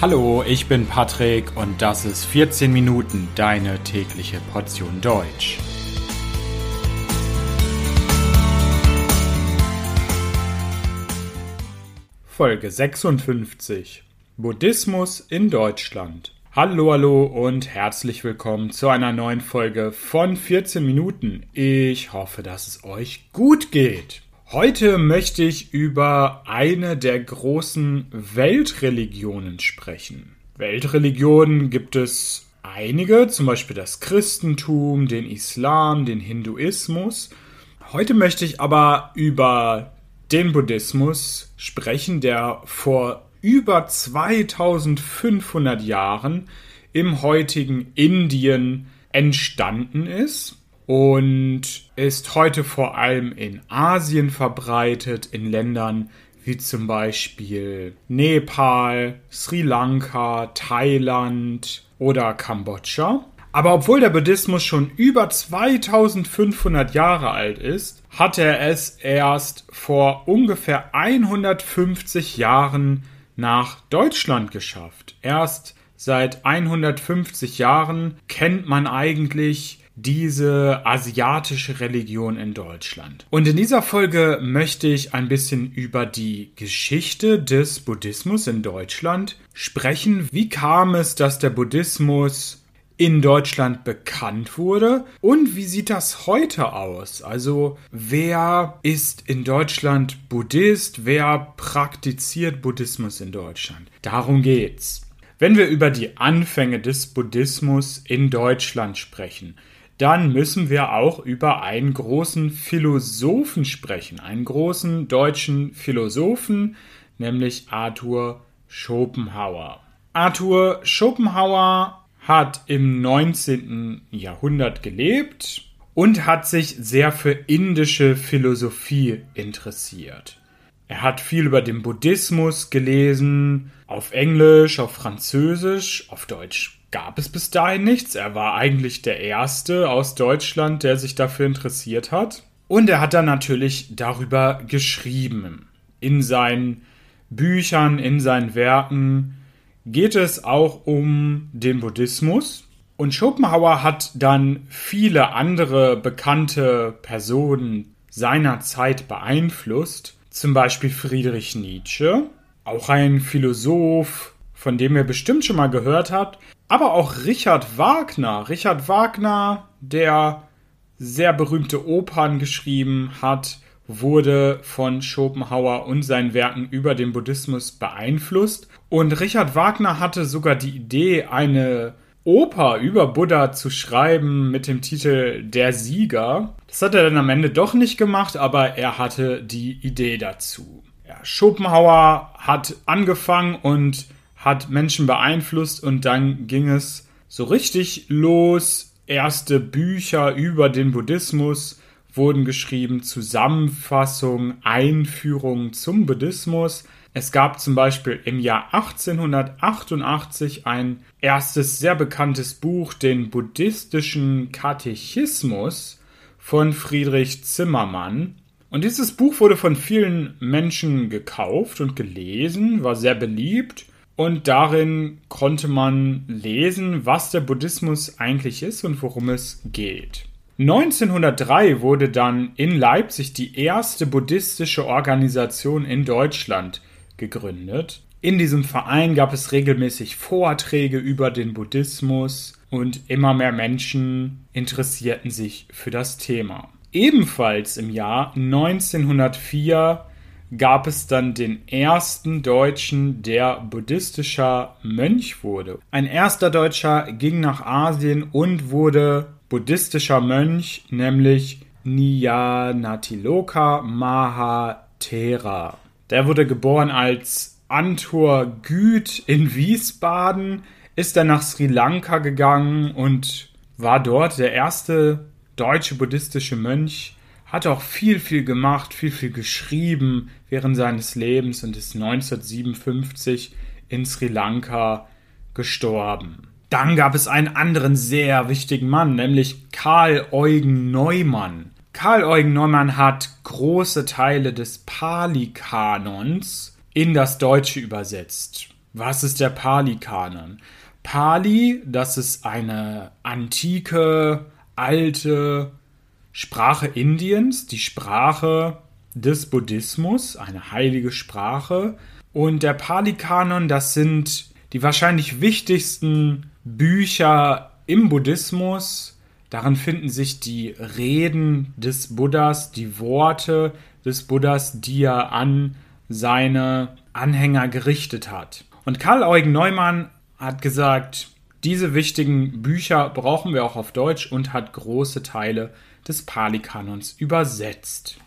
Hallo, ich bin Patrick und das ist 14 Minuten deine tägliche Portion Deutsch. Folge 56 Buddhismus in Deutschland. Hallo, hallo und herzlich willkommen zu einer neuen Folge von 14 Minuten. Ich hoffe, dass es euch gut geht. Heute möchte ich über eine der großen Weltreligionen sprechen. Weltreligionen gibt es einige, zum Beispiel das Christentum, den Islam, den Hinduismus. Heute möchte ich aber über den Buddhismus sprechen, der vor über 2500 Jahren im heutigen Indien entstanden ist und ist heute vor allem in Asien verbreitet, in Ländern wie zum Beispiel Nepal, Sri Lanka, Thailand oder Kambodscha. Aber obwohl der Buddhismus schon über 2500 Jahre alt ist, hat er es erst vor ungefähr 150 Jahren nach Deutschland geschafft. Erst seit 150 Jahren kennt man eigentlich diese asiatische Religion in Deutschland. Und in dieser Folge möchte ich ein bisschen über die Geschichte des Buddhismus in Deutschland sprechen. Wie kam es, dass der Buddhismus in Deutschland bekannt wurde und wie sieht das heute aus? Also wer ist in Deutschland Buddhist? Wer praktiziert Buddhismus in Deutschland? Darum geht's. Wenn wir über die Anfänge des Buddhismus in Deutschland sprechen, dann müssen wir auch über einen großen Philosophen sprechen, einen großen deutschen Philosophen, nämlich Arthur Schopenhauer. Arthur Schopenhauer hat im 19. Jahrhundert gelebt und hat sich sehr für indische Philosophie interessiert. Er hat viel über den Buddhismus gelesen, auf Englisch, auf Französisch, auf Deutsch gab es bis dahin nichts. Er war eigentlich der Erste aus Deutschland, der sich dafür interessiert hat. Und er hat dann natürlich darüber geschrieben. In seinen Büchern, in seinen Werken geht es auch um den Buddhismus. Und Schopenhauer hat dann viele andere bekannte Personen seiner Zeit beeinflusst. Zum Beispiel Friedrich Nietzsche, auch ein Philosoph, von dem ihr bestimmt schon mal gehört habt, aber auch Richard Wagner. Richard Wagner, der sehr berühmte Opern geschrieben hat, wurde von Schopenhauer und seinen Werken über den Buddhismus beeinflusst. Und Richard Wagner hatte sogar die Idee, eine Oper über Buddha zu schreiben mit dem Titel Der Sieger. Das hat er dann am Ende doch nicht gemacht, aber er hatte die Idee dazu. Ja, Schopenhauer hat angefangen und hat Menschen beeinflusst und dann ging es so richtig los. Erste Bücher über den Buddhismus wurden geschrieben, Zusammenfassung, Einführung zum Buddhismus. Es gab zum Beispiel im Jahr 1888 ein erstes sehr bekanntes Buch, den Buddhistischen Katechismus von Friedrich Zimmermann. Und dieses Buch wurde von vielen Menschen gekauft und gelesen, war sehr beliebt und darin konnte man lesen, was der Buddhismus eigentlich ist und worum es geht. 1903 wurde dann in Leipzig die erste buddhistische Organisation in Deutschland gegründet. In diesem Verein gab es regelmäßig Vorträge über den Buddhismus und immer mehr Menschen interessierten sich für das Thema. Ebenfalls im Jahr 1904 gab es dann den ersten Deutschen, der buddhistischer Mönch wurde. Ein erster Deutscher ging nach Asien und wurde buddhistischer Mönch, nämlich Nyanatiloka Mahathera. Der wurde geboren als Antor Güth in Wiesbaden, ist dann nach Sri Lanka gegangen und war dort der erste deutsche buddhistische Mönch, hat auch viel, viel gemacht, viel, viel geschrieben während seines Lebens und ist 1957 in Sri Lanka gestorben. Dann gab es einen anderen sehr wichtigen Mann, nämlich Karl Eugen Neumann. Karl Eugen Neumann hat große Teile des Pali-Kanons in das Deutsche übersetzt. Was ist der Pali-Kanon? Pali, das ist eine antike, alte Sprache Indiens, die Sprache des Buddhismus, eine heilige Sprache. Und der Pali-Kanon, das sind die wahrscheinlich wichtigsten Bücher im Buddhismus. Darin finden sich die Reden des Buddhas, die Worte des Buddhas, die er an seine Anhänger gerichtet hat. Und Karl Eugen Neumann hat gesagt, diese wichtigen Bücher brauchen wir auch auf Deutsch und hat große Teile des Pali-Kanons übersetzt.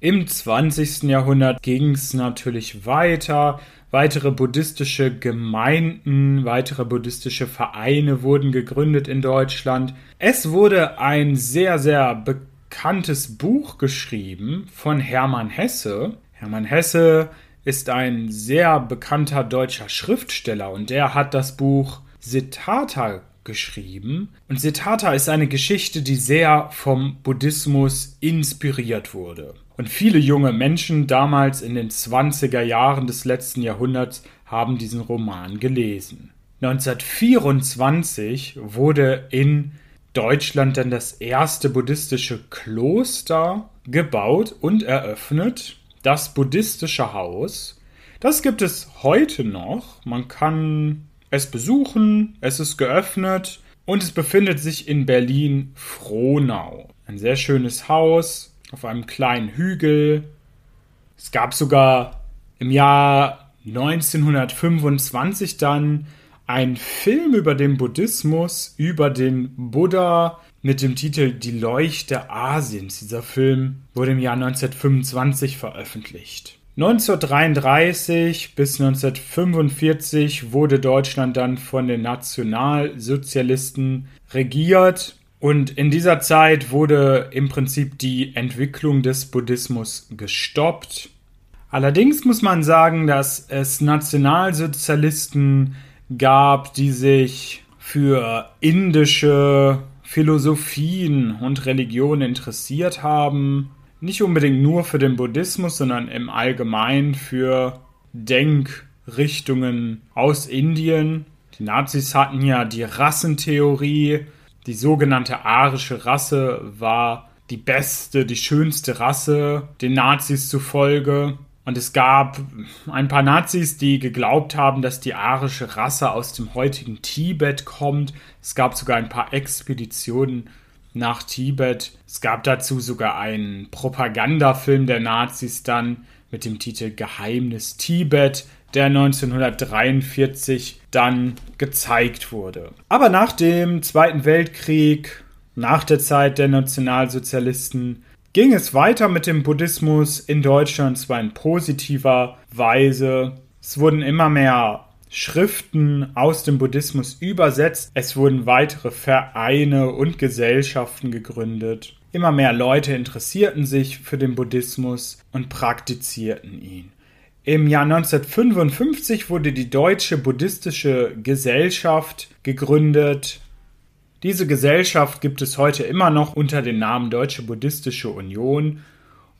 Im 20. Jahrhundert ging es natürlich weiter. Weitere buddhistische Gemeinden, weitere buddhistische Vereine wurden gegründet in Deutschland. Es wurde ein sehr, sehr bekanntes Buch geschrieben von Hermann Hesse. Hermann Hesse ist ein sehr bekannter deutscher Schriftsteller und der hat das Buch Siddhartha geschrieben. Und Siddhartha ist eine Geschichte, die sehr vom Buddhismus inspiriert wurde. Und viele junge Menschen damals in den 20er Jahren des letzten Jahrhunderts haben diesen Roman gelesen. 1924 wurde in Deutschland dann das erste buddhistische Kloster gebaut und eröffnet das buddhistische Haus. Das gibt es heute noch. Man kann es besuchen, es ist geöffnet und es befindet sich in Berlin-Frohnau. Ein sehr schönes Haus auf einem kleinen Hügel. Es gab sogar im Jahr 1925 dann einen Film über den Buddhismus, über den Buddha mit dem Titel Die Leuchte Asiens. Dieser Film wurde im Jahr 1925 veröffentlicht. 1933 bis 1945 wurde Deutschland dann von den Nationalsozialisten regiert und in dieser Zeit wurde im Prinzip die Entwicklung des Buddhismus gestoppt. Allerdings muss man sagen, dass es Nationalsozialisten gab, die sich für indische Philosophien und Religionen interessiert haben. Nicht unbedingt nur für den Buddhismus, sondern im Allgemeinen für Denkrichtungen aus Indien. Die Nazis hatten ja die Rassentheorie. Die sogenannte arische Rasse war die beste, die schönste Rasse den Nazis zufolge. Und es gab ein paar Nazis, die geglaubt haben, dass die arische Rasse aus dem heutigen Tibet kommt. Es gab sogar ein paar Expeditionen nach Tibet. Es gab dazu sogar einen Propagandafilm der Nazis dann mit dem Titel Geheimnis Tibet, der 1943 dann gezeigt wurde. Aber nach dem Zweiten Weltkrieg, nach der Zeit der Nationalsozialisten, ging es weiter mit dem Buddhismus in Deutschland, zwar in positiver Weise. Es wurden immer mehr Schriften aus dem Buddhismus übersetzt. Es wurden weitere Vereine und Gesellschaften gegründet. Immer mehr Leute interessierten sich für den Buddhismus und praktizierten ihn. Im Jahr 1955 wurde die Deutsche Buddhistische Gesellschaft gegründet. Diese Gesellschaft gibt es heute immer noch unter dem Namen Deutsche Buddhistische Union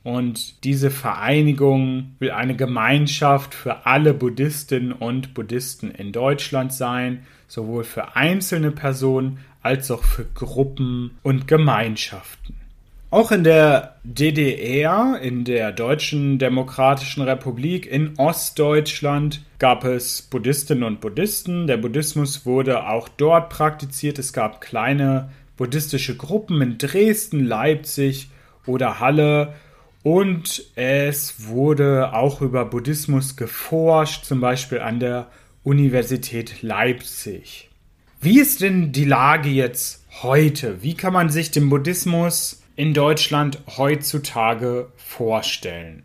und diese Vereinigung will eine Gemeinschaft für alle Buddhistinnen und Buddhisten in Deutschland sein, sowohl für einzelne Personen als auch für Gruppen und Gemeinschaften. Auch in der DDR, in der Deutschen Demokratischen Republik in Ostdeutschland, gab es Buddhistinnen und Buddhisten. Der Buddhismus wurde auch dort praktiziert. Es gab kleine buddhistische Gruppen in Dresden, Leipzig oder Halle. Und es wurde auch über Buddhismus geforscht, zum Beispiel an der Universität Leipzig. Wie ist denn die Lage jetzt heute? Wie kann man sich den Buddhismus in Deutschland heutzutage vorstellen?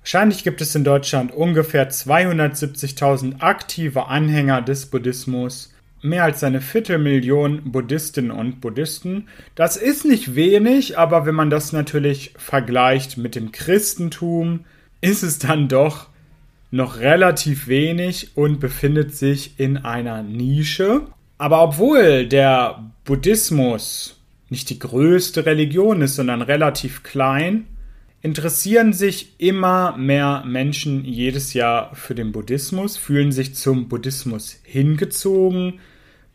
Wahrscheinlich gibt es in Deutschland ungefähr 270.000 aktive Anhänger des Buddhismus, mehr als eine Viertelmillion Buddhistinnen und Buddhisten. Das ist nicht wenig, aber wenn man das natürlich vergleicht mit dem Christentum, ist es dann doch noch relativ wenig und befindet sich in einer Nische. Aber obwohl der Buddhismus nicht die größte Religion ist, sondern relativ klein, interessieren sich immer mehr Menschen jedes Jahr für den Buddhismus, fühlen sich zum Buddhismus hingezogen,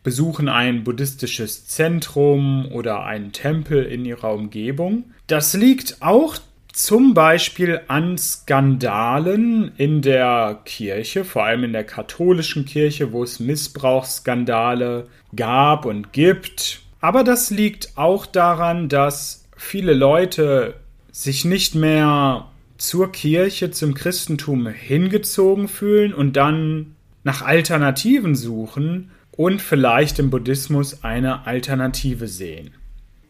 besuchen ein buddhistisches Zentrum oder einen Tempel in ihrer Umgebung. Das liegt auch zum Beispiel an Skandalen in der Kirche, vor allem in der katholischen Kirche, wo es Missbrauchsskandale gab und gibt. Aber das liegt auch daran, dass viele Leute sich nicht mehr zur Kirche, zum Christentum hingezogen fühlen und dann nach Alternativen suchen und vielleicht im Buddhismus eine Alternative sehen.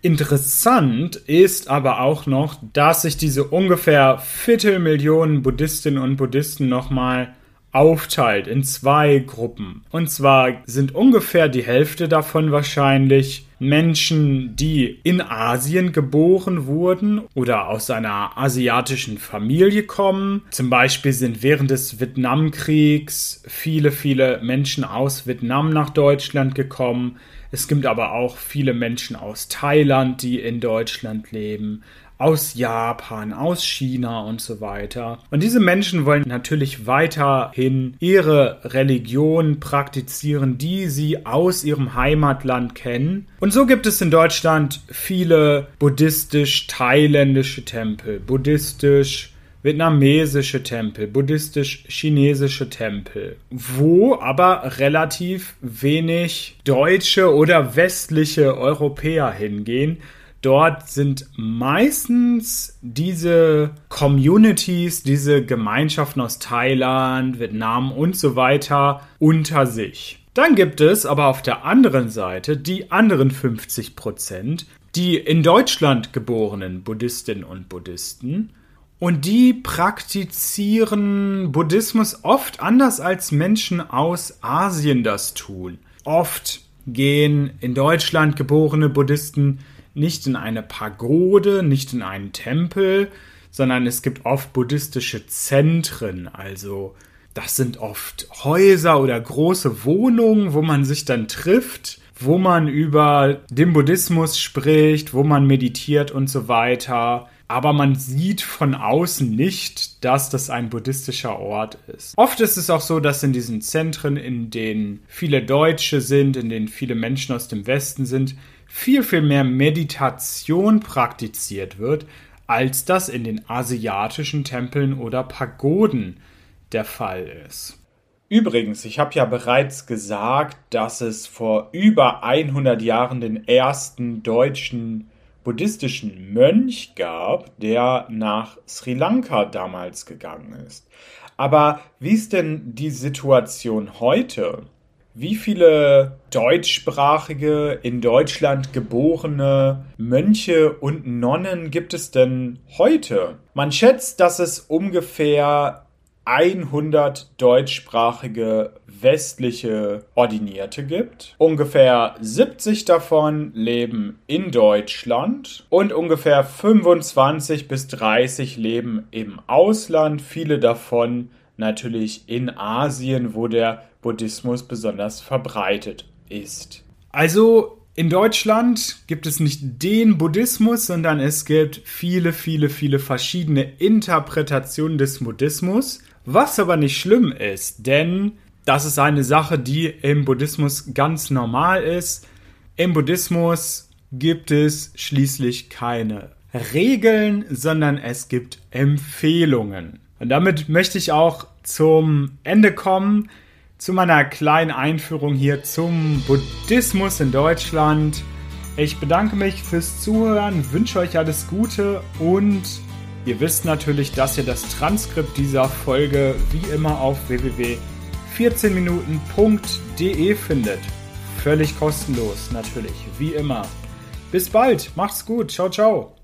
Interessant ist aber auch noch, dass sich diese ungefähr Viertelmillionen Buddhistinnen und Buddhisten nochmal aufteilt in zwei Gruppen. Und zwar sind ungefähr die Hälfte davon wahrscheinlich Menschen, die in Asien geboren wurden oder aus einer asiatischen Familie kommen. Zum Beispiel sind während des Vietnamkriegs viele, viele Menschen aus Vietnam nach Deutschland gekommen. Es gibt aber auch viele Menschen aus Thailand, die in Deutschland leben, aus Japan, aus China und so weiter. Und diese Menschen wollen natürlich weiterhin ihre Religion praktizieren, die sie aus ihrem Heimatland kennen. Und so gibt es in Deutschland viele buddhistisch-thailändische Tempel, buddhistisch vietnamesische Tempel, buddhistisch-chinesische Tempel, wo aber relativ wenig deutsche oder westliche Europäer hingehen. Dort sind meistens diese Communities, diese Gemeinschaften aus Thailand, Vietnam und so weiter unter sich. Dann gibt es aber auf der anderen Seite die anderen 50 Prozent, die in Deutschland geborenen Buddhistinnen und Buddhisten, und die praktizieren Buddhismus oft anders als Menschen aus Asien das tun. Oft gehen in Deutschland geborene Buddhisten nicht in eine Pagode, nicht in einen Tempel, sondern es gibt oft buddhistische Zentren, also das sind oft Häuser oder große Wohnungen, wo man sich dann trifft, wo man über den Buddhismus spricht, wo man meditiert und so weiter aber man sieht von außen nicht, dass das ein buddhistischer Ort ist. Oft ist es auch so, dass in diesen Zentren, in denen viele Deutsche sind, in denen viele Menschen aus dem Westen sind, viel, viel mehr Meditation praktiziert wird, als das in den asiatischen Tempeln oder Pagoden der Fall ist. Übrigens, ich habe ja bereits gesagt, dass es vor über 100 Jahren den ersten deutschen buddhistischen Mönch gab, der nach Sri Lanka damals gegangen ist. Aber wie ist denn die Situation heute? Wie viele deutschsprachige, in Deutschland geborene Mönche und Nonnen gibt es denn heute? Man schätzt, dass es ungefähr 100 deutschsprachige westliche Ordinierte gibt. Ungefähr 70 davon leben in Deutschland und ungefähr 25 bis 30 leben im Ausland. Viele davon natürlich in Asien, wo der Buddhismus besonders verbreitet ist. Also in Deutschland gibt es nicht den Buddhismus, sondern es gibt viele, viele, viele verschiedene Interpretationen des Buddhismus. Was aber nicht schlimm ist, denn das ist eine Sache, die im Buddhismus ganz normal ist. Im Buddhismus gibt es schließlich keine Regeln, sondern es gibt Empfehlungen. Und damit möchte ich auch zum Ende kommen, zu meiner kleinen Einführung hier zum Buddhismus in Deutschland. Ich bedanke mich fürs Zuhören, wünsche euch alles Gute und ihr wisst natürlich, dass ihr das Transkript dieser Folge wie immer auf www 14minuten.de findet. Völlig kostenlos, natürlich, wie immer. Bis bald, macht's gut, ciao, ciao.